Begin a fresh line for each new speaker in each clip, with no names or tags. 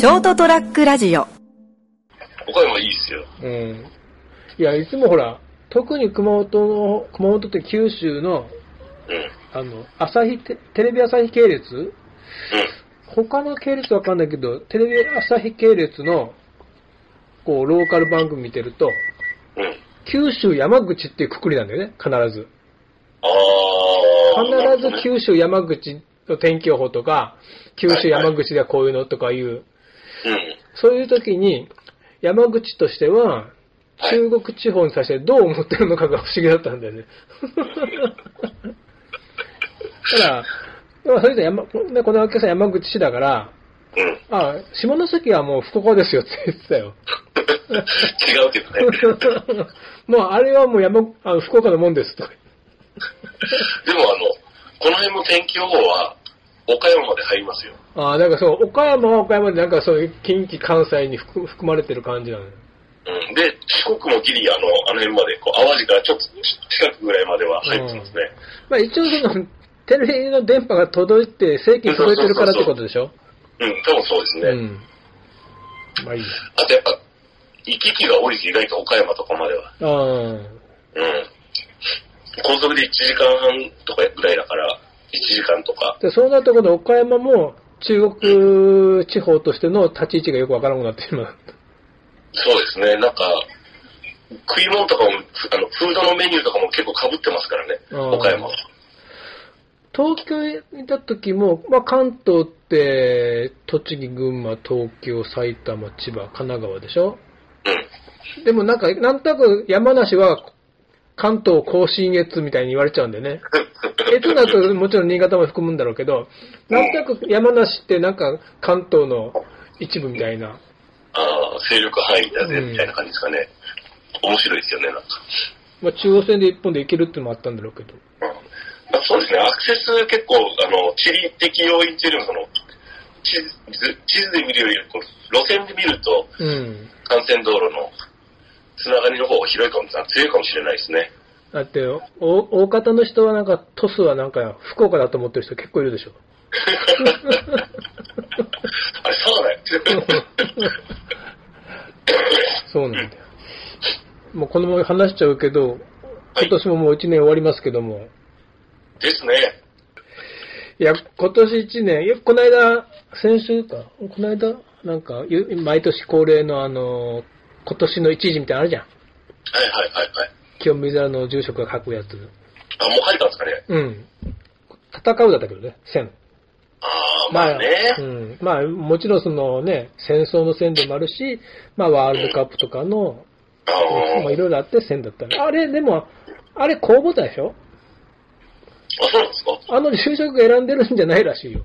ショートトラックラジオ
岡山いいっすよ。
うん。いや、いつもほら、特に熊本の、熊本って九州の、
うん。
あの、朝日テ、テレビ朝日系列？
うん。
他の系列わかんないけど、テレビ朝日系列の、こう、ローカル番組見てると、
うん。
九州山口っていうくくりなんだよね、必ず。
あー。
必ず九州山口の天気予報とか、九州山口ではこういうのとかいう、
うん。
そういう時に、山口としては、
はい
中国地方に対してどう思ってるのかが不思議だったんだよね。ただ、まあそれで山、ねこのお客さん山口市だから、
うん。
あ、下関はもう福岡ですよって言ってたよ。
違うけどね。
もうあれはもう山、あの福岡のもんですとか。
でもあの、この辺も天気予報は、岡山まで入りますよ。
ああ、だからそう、岡山は岡山でなんかそういう近畿関西に含含まれてる感じなのよ。
うん。で、四国もギリ、あの、あの辺まで、こう、淡路からちょっと近くぐらいまでは入ってますね。
まあ一応その、テレビの電波が届いて、正規に届いてるからってことでしょ？
うん、多分そうですね。
うん。まあいいや。
あとやっぱ、行き来が多いです、意外と岡山とかまでは。
ああ。
うん。高速で1時間半とかぐらいだから、1時間とか。
で、そうなったことで岡山も中国地方としての立ち位置がよくわからなくなってしまう。
そうですね、なんか、食い物とかも、ふあの、フードのメニューとかも結構被ってますからね、
うん
岡山は。
東京にいた時も、まあ関東って、栃木、群馬、東京、埼玉、千葉、神奈川でしょ？
うん。
でもなんか、なんとなく山梨は関東甲信越みたいに言われちゃうんだよね。越だともちろん新潟も含むんだろうけど、なんとなく山梨ってなんか関東の一部みたいな。
ああ、勢力範囲だぜ、
うん
みたいな感じですかね。面白いですよね、なんか。
まあ中央線で一本で行けるってのもあったんだろうけど。
うんまあ、そうですね、アクセス結構、あの、地理的要因っていうよりも、その、地図、地図で見るより、こう路線で見ると、
うん。
幹線道路のつながりの方が広いかも、強いかもしれないですね。
だって、お大方の人はなんか、トスはなんか福岡だと思ってる人結構いるでしょ。
あれ、佐賀だよ。
そうなんだよ。もうこのまま話しちゃうけど、
はい
今年ももう一年終わりますけども、
ですね。
いや、今年一年、いや、この間、先週か、この間、なんか、ゆ毎年恒例のあの、今年の一時みたいなのあるじゃん。
はいはいはいはい。
清水寺の住職が書くやつ。
あ、もう入ったんですかね？
うん。戦うだったけどね、線。
ああ、まあね。
うん。まあ、もちろんそのね、戦争の線でもあるし、まあ、ワールドカップとかの、
ああ、
まあ、いろいろあって線だったね。あれ、でも、あれ公募だでしょ
あ、そうなんですか？
あの住職が選んでるんじゃないらしいよ。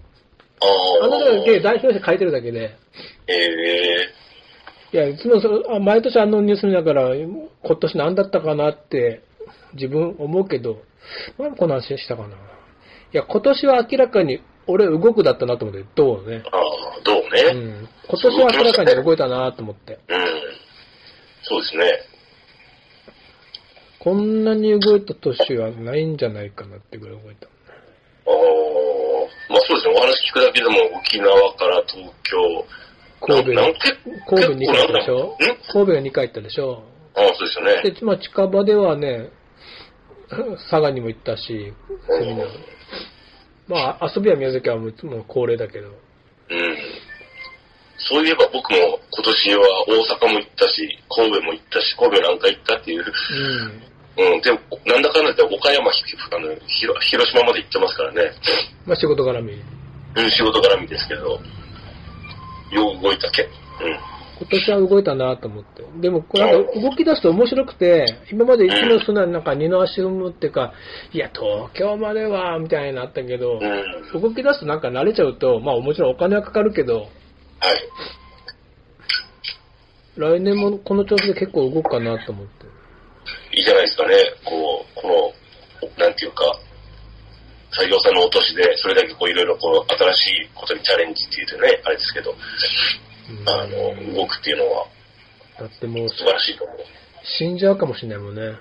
あ
あのだけ代表して書いてるだけで。
ええ
いや、いつもそあ毎年あのニュース見ながら、今年何だったかなって自分思うけど、なんでこの話したかな。いや、今年は明らかに俺動くだったなと思って、どうね。
ああ、どう
う
ね。
ん。今年は明らかに動いたなと思って。
うん。そうですね。
こんなに動いた年はないんじゃないかなってぐらい動いた。
ああ、まあそうですね。お話聞くだけでも沖縄から東京、
神戸
なん結構
神戸2回行ったでしょ？
ん？
神戸が2回行ったでしょ？
ああ、そうですよね。
で、まあ近場ではね、佐賀にも行ったし、セミナー。まあ遊びは宮崎はもういつも恒例だけど。
うん。そういえば僕も今年は大阪も行ったし、神戸も行ったし、神戸何回行ったっていう。
うん。
うん。でも、なんだかんだで岡山、ひあの広島まで行ってますからね。
まあ仕事絡み。
うん、仕事絡みですけど。よう動いたけ。うん。
今年は動いたなと思って。でも、これなんか動き出すと面白くて、今までいつもそんななんか二の足踏むっていうか、いや、東京までは、みたいになったけど、
うん。
動き出すとなんか慣れちゃうと、まあもちろんお金はかかるけど、
はい。
来年もこの調子で結構動くかなと思って。
いいじゃないですかね。こう、この、なんていうか、採用さんのお年で、それだけこういろいろこう、新しいことにチャレンジっていうとね、あれですけど、
うん
あの、動くっていうのは
だってもう
素晴らしいと思う。
死んじゃうかもしれないもんね。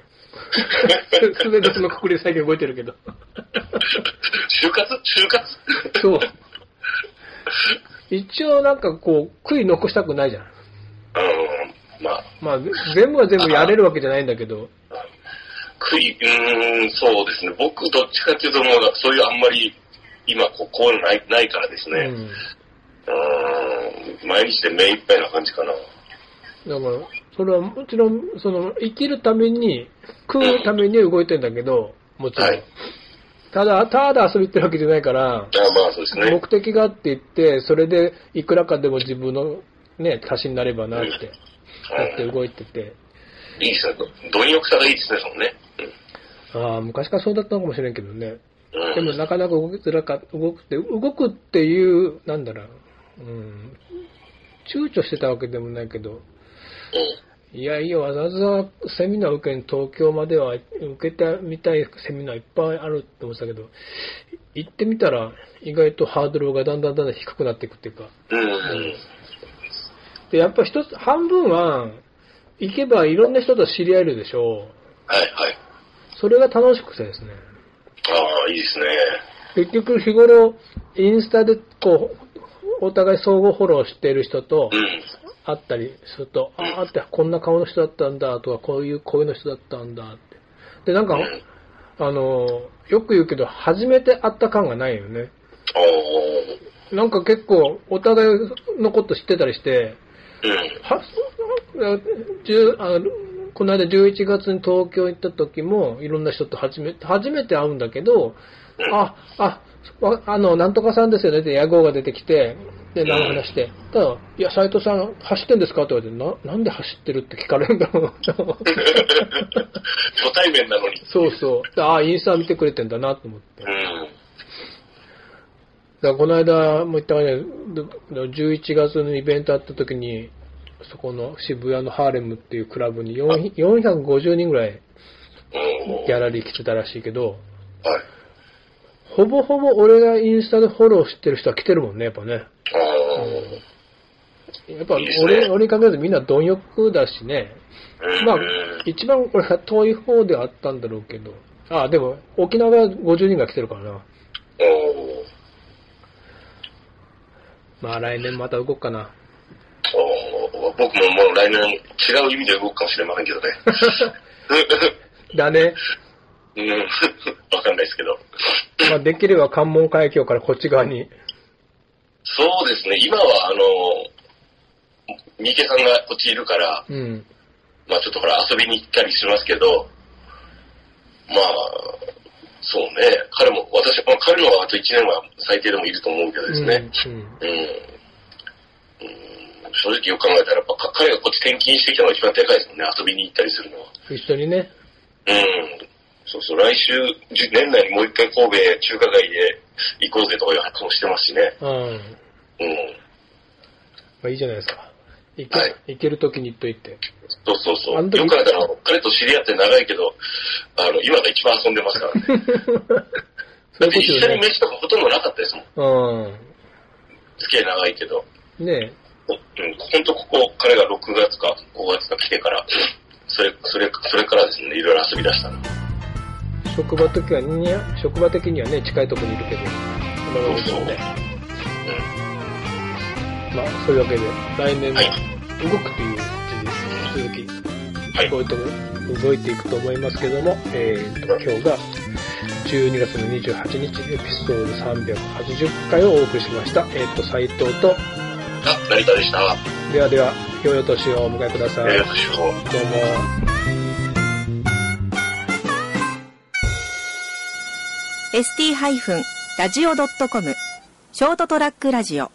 すべてそのくくりで最近動いてるけど。
就活？就活？
そう。い一応なんかこう、悔い残したくないじゃん。
うん、まあ、
まあ、全部が全部やれるわけじゃないんだけど、
悔い、うーん、そうですね。僕、どっちかっていうと、もう、そういうあんまり、今、こうこういうのないないからですね。
うん。
うーん、毎日で目いっぱいな感じかな。
だから、それはもちろん、その、生きるために、食うために動いてんだけど、もちろん。
はい
ただ、ただ遊びってるわけじゃないから、
あまあ、そうですね。
目的があって言って、それでいくらかでも自分のね、足しになればなって、やって動いてて、
いいですね。貪欲さがいいですね、そのね。
ああ、昔からそうだったのかもしれんけどね。でもなかなか動きづらか動くって、動くっていう、なんだろう、うん、躊躇してたわけでもないけど、いやいや、わざわざセミナー受けに東京までは受けてみたいセミナーいっぱいあるって思ってたけど、行ってみたら意外とハードルがだんだんだんだん低くなっていくっていうか、
うん。うん。
で、やっぱ一つ、半分は、行けばいろんな人と知り合えるでしょう。
はい、はい。
それが楽しくてですね。
ああ、いいですね。
結局日頃、インスタでこう、お互い相互フォローしている人と
うん。
会ったりすると、ああってこんな顔の人だったんだとか、こういう声の人だったんだって。で、なんか、
うん。
あの、よく言うけど、初めて会った感がないよね。なんか結構、お互いのこと知ってたりして、
うん。
は、あのこの間11月に東京行った時も、いろんな人と初めて、初めて会うんだけど、
うん
あ、あ、わあの、なんとかさんですよねって野号が出てきて、で、何話して、ただ、いや、斎藤さん走ってんですかって言われて、な、なんで走ってるって聞かれるんだろうと思って
初対面なのに。
そうそう。であ、インスタ見てくれてんだなと思って。だか
うん。
らこの間も言ったように、11月のイベントあった時に、そこの渋谷のハーレムっていうクラブに4 450人ぐらい
うん。
ギャラリー来てたらしいけど、
はい。
ほぼほぼ俺がインスタでフォローしてる人は来てるもんね、やっぱね。
あ
やっぱ
いいですね
俺、俺に限らずみんな貪欲だしね。
あ。
まあ
うん、
一番俺は遠い方ではあったんだろうけど。あ、でも沖縄は50人が来てるからな。まあ来年また動くかな。
僕ももう来年違う意味で動くかもしれませんけどね。
だね。
うん。わかんないですけど。
まあできれば関門海峡からこっち側に。
そうですね。今は、あの、三池さんがこっちいるから、
うん。
まあちょっとほら遊びに行ったりしますけど、まあ、そうね。彼も、私、まあ、彼のはあと1年は最低でもいると思うけどですね。
うん。
うん。うん正直よく考えたら、やっぱか彼がこっち転勤してきたのが一番でかいですもんね。遊びに行ったりするのは。
一緒にね。
うん。そうそう、来週、年内にもう一回神戸中華街で行こうぜとかいう話もしてますしね。
うん。ま
うん。
あいいじゃないですか。行け、
はい
行ける時に言っといて。
そうそうそう。よく考えたら、彼と知り合って長いけど、あの、今が一番遊んでますからね。
そういう
だって一緒に。飯とかほとんどなかったですもん。
う
付き合い長いけど。
ん。ね
うん、ほんとここ、彼が6月か5月か来てから、それ、それ、それからですね、いろいろ遊び出したの。
職場的には、職場的にはね、近いところにいるけど、そんなこともね。まあ、そういうわけで、来年も
はい
動くという事実、引き続き、
はい
動いても動いていくと思いますけども、えーと、今日が12月の28日、エピソード380回をお送りしました。えっ、と、斉藤と、
あ、成田でした。
ではでは、良いお年をお迎えください。
えー、
どう
私も。
も。
ST-radio.com ショートトラックラジオ